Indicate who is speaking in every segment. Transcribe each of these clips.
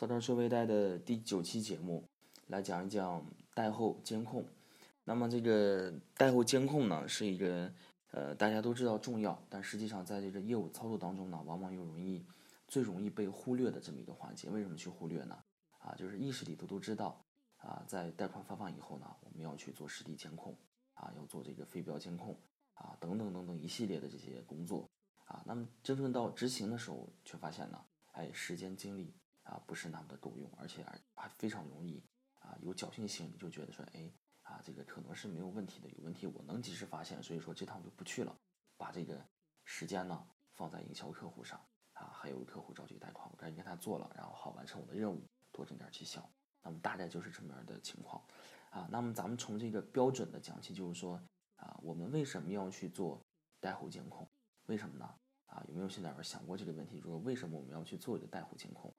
Speaker 1: 早点说微贷的第九期节目，来讲一讲贷后监控。那么这个贷后监控呢，是一个呃大家都知道重要，但实际上在这个业务操作当中呢，往往又容易最容易被忽略的这么一个环节。为什么去忽略呢？啊，就是意识里头都知道啊，在贷款发放以后呢，我们要去做实地监控啊，要做这个非标监控啊，等等等等一系列的这些工作啊。那么真正到执行的时候，却发现呢，哎，时间精力。啊，不是那么的够用，而且还非常容易啊，有侥幸心理，就觉得说，哎，啊，这个可能是没有问题的，有问题我能及时发现，所以说这趟就不去了，把这个时间呢放在营销客户上啊，还有客户着急贷款，我赶紧给他做了，然后好完成我的任务，多挣点绩效。那么大概就是这么样的情况啊。那么咱们从这个标准的讲起，就是说啊，我们为什么要去做贷后监控？为什么呢？啊，有没有现在有想过这个问题？就是说为什么我们要去做一个贷后监控？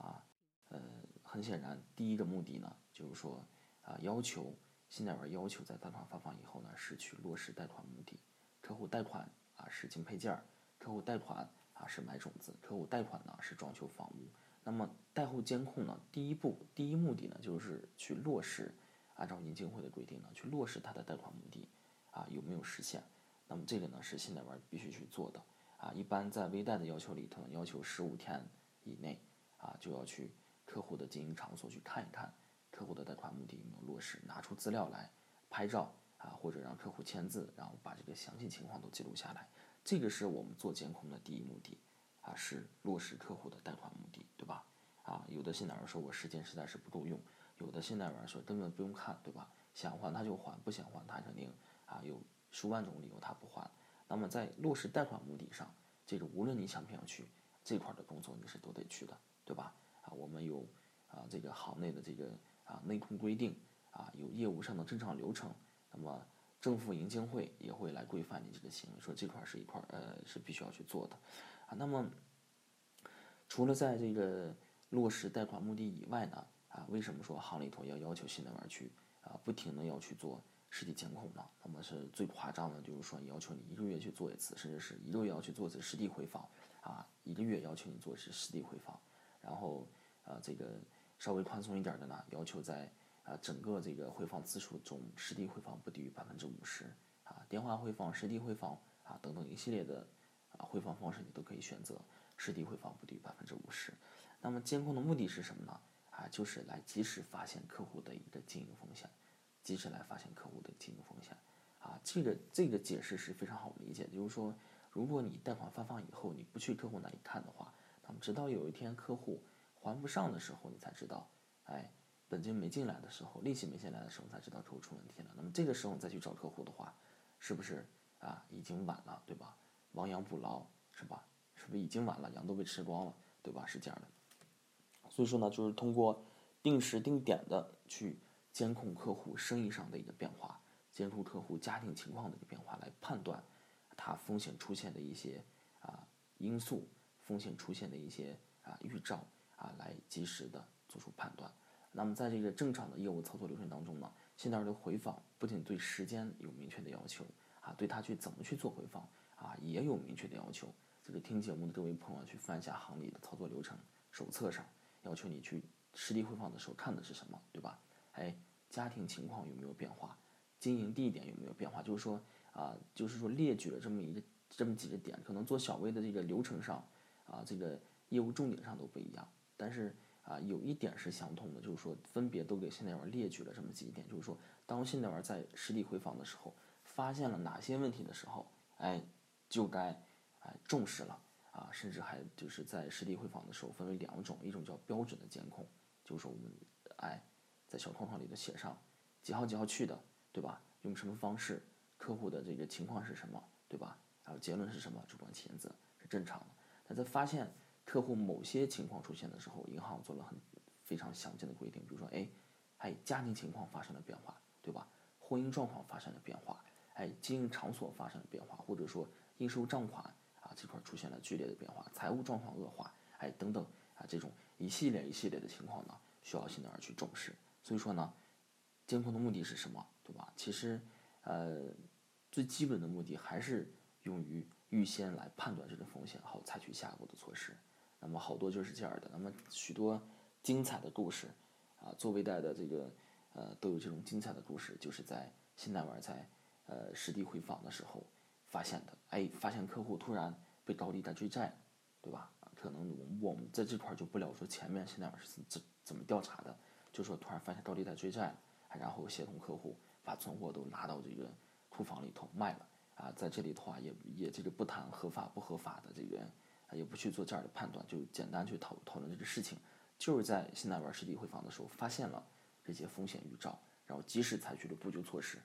Speaker 1: 啊，呃，很显然，第一个目的呢，就是说，啊，要求信贷员要求在贷款发放以后呢，是去落实贷款目的。客户贷款啊是进配件儿，客户贷款啊是买种子，客户贷款呢是装修房屋。那么贷后监控呢，第一步第一目的呢，就是去落实按照银监会的规定呢，去落实他的贷款目的啊有没有实现。那么这个呢是信贷员必须去做的啊。一般在微贷的要求里头，要求十五天以内。啊，就要去客户的经营场所去看一看，客户的贷款目的有没有落实，拿出资料来拍照啊，或者让客户签字，然后把这个详细情况都记录下来。这个是我们做监控的第一目的啊，是落实客户的贷款目的，对吧？啊，有的信贷员说我时间实在是不够用，有的信贷员说根本不用看，对吧？想还他就还，不想还他肯定啊有数万种理由他不还。那么在落实贷款目的上，这个无论你想不想去，这块的工作你是都得去的。对吧？啊，我们有啊这个行内的这个啊内控规定啊，有业务上的正常流程。那么政府银监会也会来规范你这个行为，说这块是一块呃是必须要去做的啊。那么除了在这个落实贷款目的以外呢，啊，为什么说行里头要要求信贷员去啊不停的要去做实地监控呢？那么是最夸张的，就是说要求你一个月去做一次，甚至是一个月要去做一次实地回访啊，一个月要求你做一次实地回访。然后，呃，这个稍微宽松一点的呢，要求在啊整个这个回访次数中，实地回访不低于百分之五十啊，电话回访、实地回访啊等等一系列的啊回访方式你都可以选择，实地回访不低于百分之五十。那么监控的目的是什么呢？啊，就是来及时发现客户的一个经营风险，及时来发现客户的经营风险。啊，这个这个解释是非常好理解，就是说，如果你贷款发放以后，你不去客户那里看的话。直到有一天客户还不上的时候，你才知道，哎，本金没进来的时候，利息没进来的时候，才知道客户出问题了。那么这个时候你再去找客户的话，是不是啊已经晚了，对吧？亡羊补牢是吧？是不是已经晚了？羊都被吃光了，对吧？是这样的。所以说呢，就是通过定时定点的去监控客户生意上的一个变化，监控客户家庭情况的一个变化，来判断他风险出现的一些啊因素。风险出现的一些啊预兆啊，来及时的做出判断。那么在这个正常的业务操作流程当中呢，信贷的回访不仅对时间有明确的要求啊，对他去怎么去做回访啊，也有明确的要求。这个听节目的各位朋友去翻一下行里的操作流程手册上，要求你去实地回访的时候看的是什么，对吧？哎，家庭情况有没有变化？经营地点有没有变化？就是说啊，就是说列举了这么一个这么几个点，可能做小微的这个流程上。啊，这个业务重点上都不一样，但是啊，有一点是相通的，就是说分别都给信贷员列举了这么几点，就是说当信贷员在实地回访的时候，发现了哪些问题的时候，哎，就该哎重视了啊，甚至还就是在实地回访的时候分为两种，一种叫标准的监控，就是说我们哎在小框框里头写上几号几号去的，对吧？用什么方式，客户的这个情况是什么，对吧？还有结论是什么，主观签字是正常的。在发现客户某些情况出现的时候，银行做了很非常详尽的规定，比如说，哎，哎，家庭情况发生了变化，对吧？婚姻状况发生了变化，哎，经营场所发生了变化，或者说应收账款啊这块出现了剧烈的变化，财务状况恶化，哎，等等啊，这种一系列一系列的情况呢，需要信贷员去重视。所以说呢，监控的目的是什么，对吧？其实，呃，最基本的目的还是用于。预先来判断这种风险，好采取下一步的措施。那么好多就是这样的。那么许多精彩的故事啊，做微贷的这个呃都有这种精彩的故事，就是在信贷员在呃实地回访的时候发现的。哎，发现客户突然被高利贷追债，对吧？可能我们我们在这块就不聊说前面信贷员是怎怎么调查的，就说突然发现高利贷追债，然后协同客户把存货都拿到这个库房里头卖了啊，在这里的话也也这个不谈合法不合法的这个。也不去做这样的判断，就简单去讨讨论这个事情，就是在现在玩实地回访的时候发现了这些风险预兆，然后及时采取了补救措施，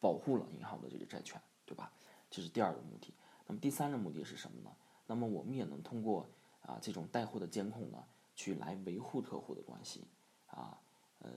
Speaker 1: 保护了银行的这个债权，对吧？这是第二个目的。那么第三个目的是什么呢？那么我们也能通过啊这种带货的监控呢，去来维护客户的关系啊。呃，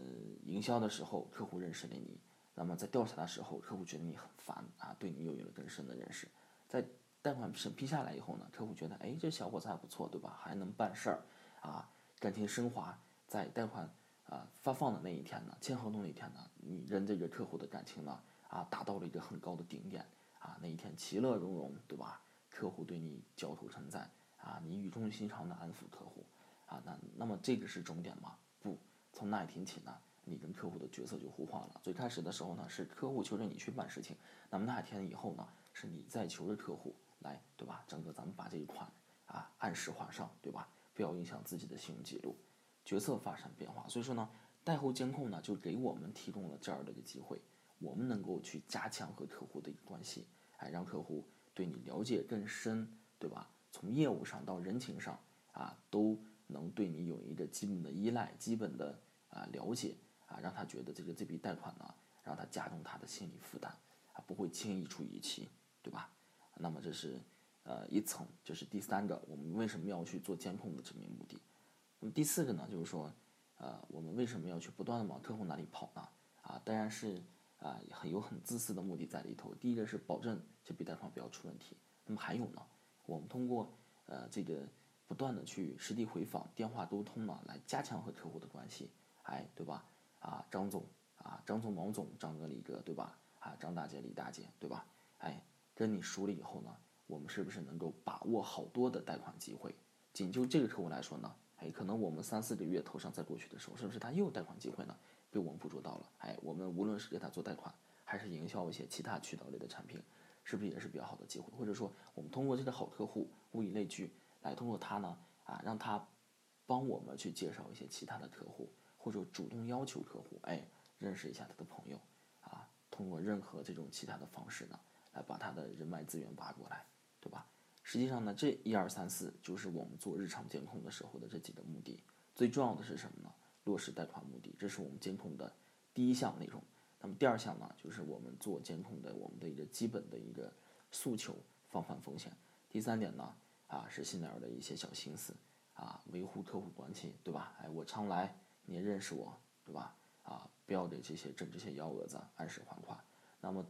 Speaker 1: 营销的时候客户认识了你，那么在调查的时候客户觉得你很烦啊，对你又有了更深的认识，在。贷款审批下来以后呢，客户觉得，哎，这小伙子还不错，对吧？还能办事儿，啊，感情升华。在贷款啊发放的那一天呢，签合同那一天呢，你跟这个客户的感情呢，啊，达到了一个很高的顶点，啊，那一天其乐融融，对吧？客户对你交头称赞，啊，你语重心长的安抚客户，啊，那那么这个是终点吗？不，从那一天起呢，你跟客户的角色就互换了。最开始的时候呢，是客户求着你去办事情，那么那天以后呢，是你在求着客户。来，对吧？整个咱们把这一款啊按时还上，对吧？不要影响自己的信用记录，决策发生变化。所以说呢，贷后监控呢就给我们提供了这样的一个机会，我们能够去加强和客户的一个关系，哎，让客户对你了解更深，对吧？从业务上到人情上啊，都能对你有一个基本的依赖、基本的啊了解让他觉得这个这笔贷款呢，让他加重他的心理负担啊，不会轻易出逾期，对吧？那么这是，呃，一层，这是第三个，我们为什么要去做监控的这么目的。那么第四个呢，就是说，呃，我们为什么要去不断的往客户那里跑呢？啊，当然是啊，很有很自私的目的在里头。第一个是保证这笔贷款不要出问题。那么还有呢，我们通过呃这个不断的去实地回访、电话沟通呢，来加强和客户的关系。哎，对吧？啊，张总啊，张总、王总、张哥、李哥，对吧？啊，张大姐、李大姐，对吧？哎。跟你熟了以后呢，我们是不是能够把握好多的贷款机会？仅就这个客户来说呢，哎，可能我们三四个月头上再过去的时候，是不是他又有贷款机会呢？被我们捕捉到了。哎，我们无论是给他做贷款，还是营销一些其他渠道类的产品，是不是也是比较好的机会？或者说，我们通过这个好客户，物以类聚，来通过他呢，啊，让他帮我们去介绍一些其他的客户，或者主动要求客户，哎，认识一下他的朋友，啊，通过任何这种其他的方式呢？来把他的人脉资源挖过来，对吧？实际上呢，这一二三四就是我们做日常监控的时候的这几个目的。最重要的是什么呢？落实贷款目的，这是我们监控的第一项内容。那么第二项呢，就是我们做监控的我们的一个基本的一个诉求，防范风险。第三点呢，啊，是信贷员的一些小心思，啊，维护客户关系，对吧？哎，我常来，你认识我，对吧？啊，不要给这些挣这些幺蛾子，按时还款。那么。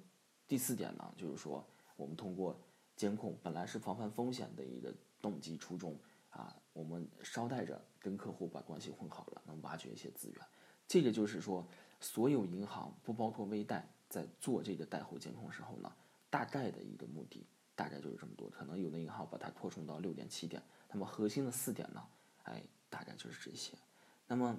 Speaker 1: 第四点呢，就是说，我们通过监控，本来是防范风险的一个动机初衷啊，我们捎带着跟客户把关系混好了，能挖掘一些资源。这个就是说，所有银行不包括微贷，在做这个贷后监控时候呢，大概的一个目的，大概就是这么多。可能有的银行把它扩充到六点七点，那么核心的四点呢，哎，大概就是这些。那么，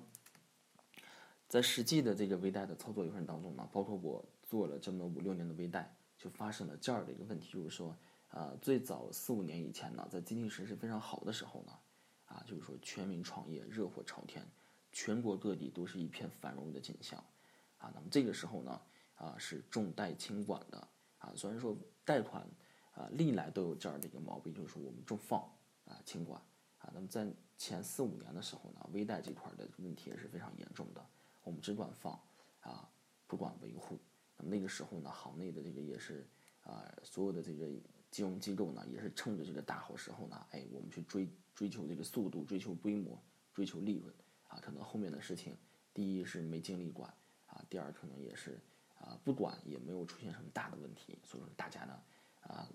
Speaker 1: 在实际的这个微贷的操作流程当中呢，包括我。做了这么五六年的微贷，就发生了这样的一个问题，就是说，呃，最早四五年以前呢，在经济形势非常好的时候呢，啊，就是说全民创业，热火朝天，全国各地都是一片繁荣的景象，啊，那么这个时候呢，啊，是重贷轻管的，啊，虽然说贷款，啊，历来都有这样的一个毛病，就是说我们重放，啊，轻管，啊，那么在前四五年的时候呢，微贷这块的问题也是非常严重的，我们只管放，啊，不管维护。那么那个时候呢，行内的这个也是，啊，所有的这个金融机构呢，也是趁着这个大好时候呢，哎，我们去追追求这个速度，追求规模，追求利润，啊，可能后面的事情，第一是没精力管，啊，第二可能也是，啊，不管也没有出现什么大的问题，所以说大家呢，啊，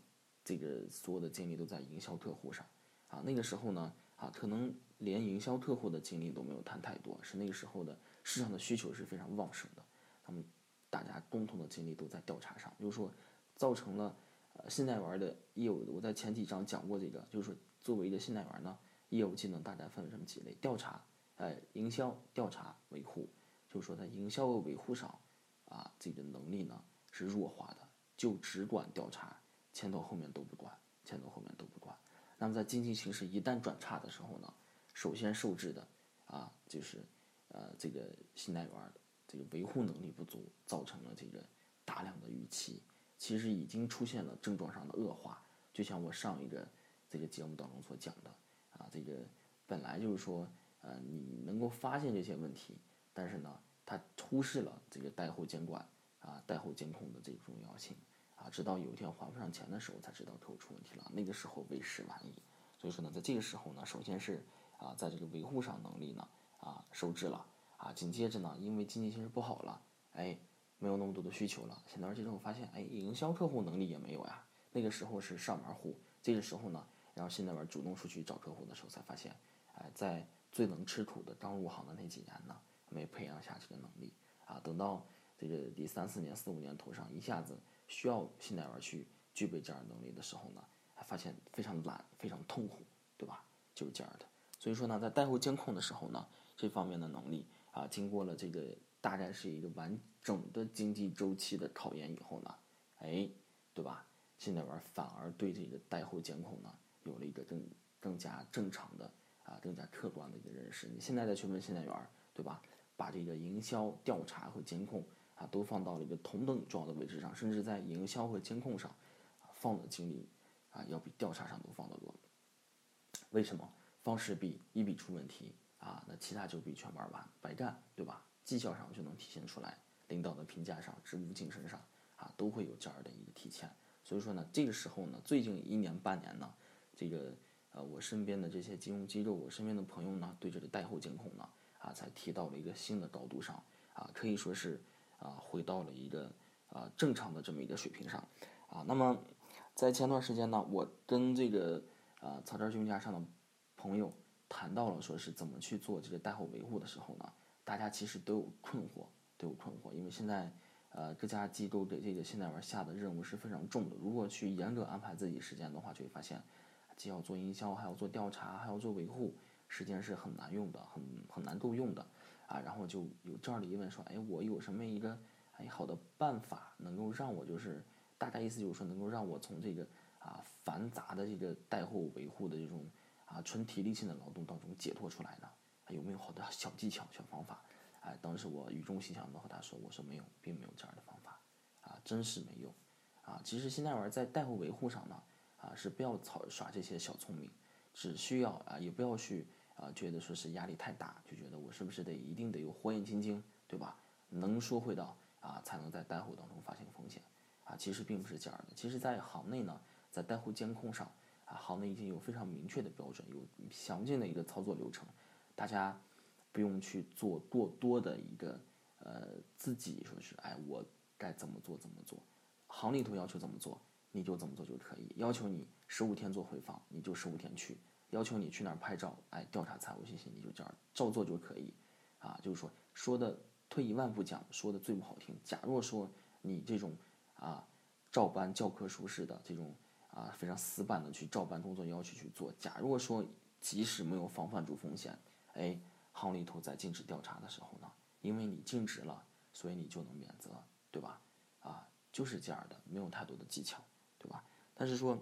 Speaker 1: 这个所有的精力都在营销客户上，啊，那个时候呢，啊，可能连营销客户的精力都没有谈太多，是那个时候的市场的需求是非常旺盛的，他们。大家共同的精力都在调查上，就是说，造成了呃信贷员的业务。我在前几章讲过这个，就是说，作为一个信贷员呢，业务技能大概分了这么几类：调查、呃，营销、调查、维护，就是说在营销和维护上，啊，这个能力呢是弱化的，就只管调查，前头后面都不管，前头后面都不管。那么在经济形势一旦转差的时候呢，首先受制的啊，就是呃这个信贷员这个维护能力不足，造成了这个大量的逾期，其实已经出现了症状上的恶化。就像我上一个这个节目当中所讲的啊，这个本来就是说呃你能够发现这些问题，但是呢，他忽视了这个贷后监管啊、贷后监控的这个重要性。啊，直到有一天还不上钱的时候，才知道客户出问题了。那个时候为时晚矣。所以说呢，在这个时候呢，首先是啊，在这个维护上能力呢啊受制了啊。紧接着呢，因为经济形势不好了，哎，没有那么多的需求了。现在而且之后发现，哎，营销客户能力也没有呀。那个时候是上门户，这个时候呢，然后现在玩主动出去找客户的时候，才发现，哎，在最能吃苦的刚入行的那几年呢，没培养下这个能力啊。等到这个第三四年、四五年头上一下子。需要信贷员去具备这样能力的时候呢，还发现非常懒，非常痛苦，对吧？就是这样的。所以说呢，在贷后监控的时候呢，这方面的能力啊，经过了这个大概是一个完整的经济周期的考验以后呢，哎，对吧？信贷员反而对这个贷后监控呢，有了一个更更加正常的啊，更加客观的一个认识。你现在再去问信贷员，对吧？把这个营销调查和监控。啊，都放到了一个同等重要的位置上，甚至在营销和监控上，放的精力，啊，要比调查上都放得多。为什么？方式比一笔出问题，啊，那其他就比全玩完，白干，对吧？绩效上就能体现出来，领导的评价上，职务晋升上，啊，都会有这样的一个体现。所以说呢，这个时候呢，最近一年半年呢，这个呃，我身边的这些金融机构，我身边的朋友呢，对这个贷后监控呢，啊，才提到了一个新的高度上，啊，可以说是。啊，回到了一个啊正常的这么一个水平上，啊，那么在前段时间呢，我跟这个啊草根金融家上的朋友谈到了，说是怎么去做这个贷后维护的时候呢，大家其实都有困惑，都有困惑，因为现在呃各家机构给这个信贷员下的任务是非常重的，如果去严格安排自己时间的话，就会发现既要做营销，还要做调查，还要做维护，时间是很难用的，很很难够用的。啊，然后就有这样的疑问说，哎，我有什么一个哎好的办法，能够让我就是大概意思就是说，能够让我从这个啊繁杂的这个贷后维护的这种啊纯体力性的劳动当中解脱出来呢？有没有好的小技巧、小方法？哎，当时我语重心长的和他说，我说没有，并没有这样的方法，啊，真是没有，啊，其实现在玩在贷后维护上呢，啊，是不要操耍这些小聪明，只需要啊，也不要去。啊，觉得说是压力太大，就觉得我是不是得一定得有火眼金睛，对吧？能说会道啊，才能在贷后当中发现风险啊。其实并不是这样的。其实，在行内呢，在贷后监控上行内已经有非常明确的标准，有详尽的一个操作流程，大家不用去做过多的一个呃自己说是哎我该怎么做怎么做，行里头要求怎么做你就怎么做就可以，要求你十五天做回访你就十五天去。要求你去哪儿拍照，哎，调查财务信息，你就这样照做就可以，啊，就是说说的退一万步讲，说的最不好听。假若说你这种啊照搬教科书式的这种啊非常死板的去照搬工作要求去做，假如说即使没有防范住风险，哎，行里头在禁止调查的时候呢，因为你尽职了，所以你就能免责，对吧？啊，就是这样的，没有太多的技巧，对吧？但是说，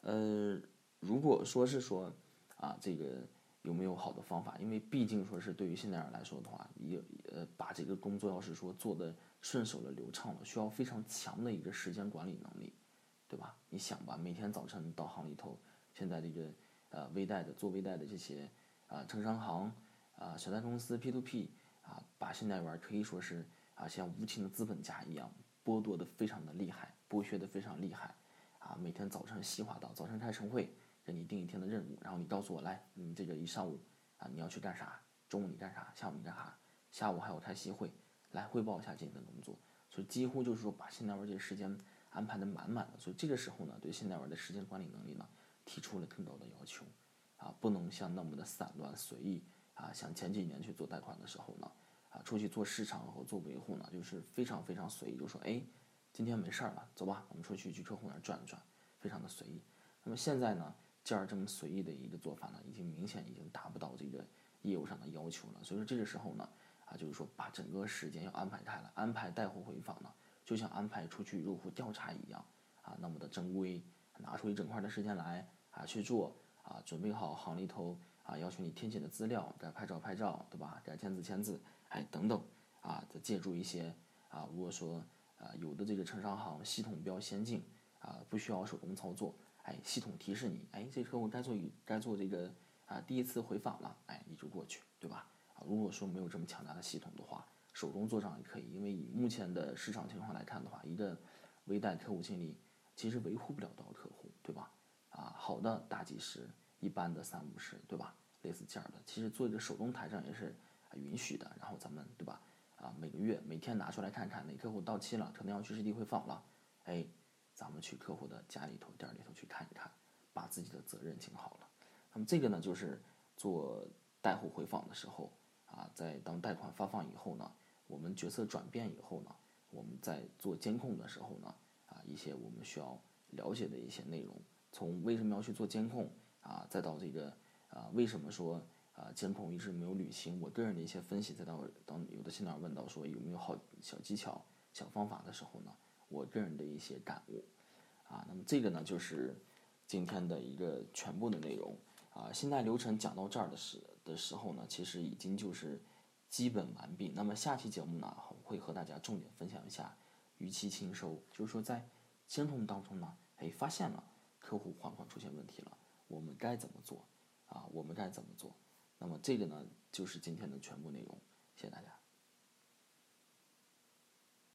Speaker 1: 呃。如果说是说，啊，这个有没有好的方法？因为毕竟说是对于现代人来说的话，也呃把这个工作要是说做的顺手了、流畅了，需要非常强的一个时间管理能力，对吧？你想吧，每天早晨到行里头，现在这个呃微贷的做微贷的这些啊城商行啊小贷公司 P to P 啊，把现代员可以说是啊像无情的资本家一样剥夺的非常的厉害，剥削的非常厉害啊，每天早晨细化到早晨开晨会。给你定一天的任务，然后你告诉我来，你这个一上午啊你要去干啥？中午你干啥？下午你干啥？下午还有开夕会，来汇报一下今天的工作。所以几乎就是说把现代文这个时间安排的满满的。所以这个时候呢，对现代文的时间管理能力呢提出了更高的要求，啊，不能像那么的散乱随意啊。像前几年去做贷款的时候呢，啊，出去做市场和做维护呢，就是非常非常随意，就说哎，今天没事儿了，走吧，我们出去去客户那转一转，非常的随意。那么现在呢？这样这么随意的一个做法呢，已经明显已经达不到这个业务上的要求了。所以说这个时候呢，啊，就是说把整个时间要安排开了，安排带货回访呢，就像安排出去入户调查一样，啊，那么的正规，拿出一整块的时间来啊去做，啊，准备好行里头啊要求你填写的资料，该拍照拍照，对吧？该签字签字，哎，等等，啊，再借助一些啊，如果说啊有的这个城商行系统比较先进，啊，不需要手工操作。哎，系统提示你，哎，这客户该做该做这个啊第一次回访了，哎，你就过去，对吧？啊，如果说没有这么强大的系统的话，手工做账也可以，因为以目前的市场情况来看的话，一个微贷客户经理其实维护不了多少客户，对吧？啊，好的大几十，一般的三五十，对吧？类似这样的，其实做一个手动台账也是允许的。然后咱们对吧？啊，每个月每天拿出来看看哪客户到期了，可能要去实地回访了，哎。咱们去客户的家里头、店里头去看一看，把自己的责任尽好了。那么这个呢，就是做贷后回访的时候啊，在当贷款发放以后呢，我们角色转变以后呢，我们在做监控的时候呢，啊，一些我们需要了解的一些内容，从为什么要去做监控啊，再到这个啊，为什么说啊监控一直没有履行，我个人的一些分析，再到当有的新老问到说有没有好小技巧、小方法的时候呢？我个人的一些感悟，啊，那么这个呢就是今天的一个全部的内容啊。信贷流程讲到这儿的时的时候呢，其实已经就是基本完毕。那么下期节目呢，会和大家重点分享一下逾期清收，就是说在监控当中呢，哎，发现了客户还款出现问题了，我们该怎么做啊？我们该怎么做？那么这个呢，就是今天的全部内容。谢谢大家。